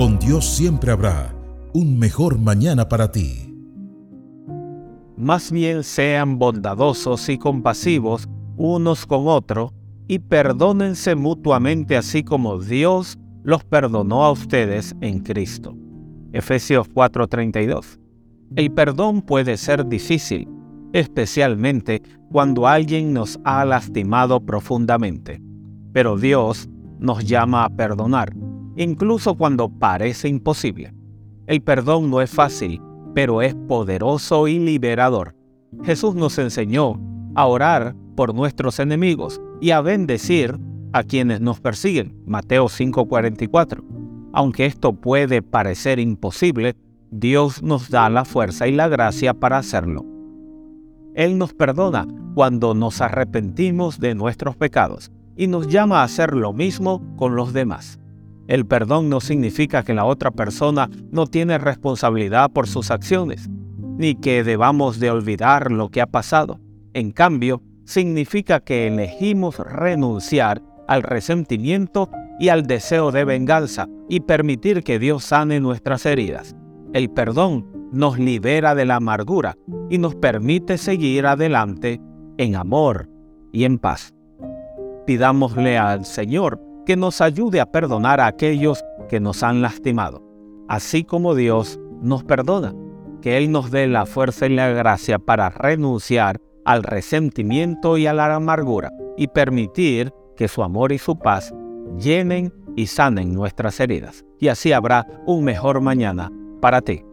Con Dios siempre habrá un mejor mañana para ti. Más bien sean bondadosos y compasivos unos con otros y perdónense mutuamente así como Dios los perdonó a ustedes en Cristo. Efesios 4:32. El perdón puede ser difícil, especialmente cuando alguien nos ha lastimado profundamente. Pero Dios nos llama a perdonar, incluso cuando parece imposible. El perdón no es fácil, pero es poderoso y liberador. Jesús nos enseñó a orar por nuestros enemigos y a bendecir a quienes nos persiguen. Mateo 5:44. Aunque esto puede parecer imposible, Dios nos da la fuerza y la gracia para hacerlo. Él nos perdona cuando nos arrepentimos de nuestros pecados y nos llama a hacer lo mismo con los demás. El perdón no significa que la otra persona no tiene responsabilidad por sus acciones, ni que debamos de olvidar lo que ha pasado. En cambio, significa que elegimos renunciar al resentimiento y al deseo de venganza y permitir que Dios sane nuestras heridas. El perdón nos libera de la amargura y nos permite seguir adelante en amor y en paz. Pidámosle al Señor que nos ayude a perdonar a aquellos que nos han lastimado, así como Dios nos perdona, que Él nos dé la fuerza y la gracia para renunciar al resentimiento y a la amargura y permitir que su amor y su paz llenen y sanen nuestras heridas. Y así habrá un mejor mañana para ti.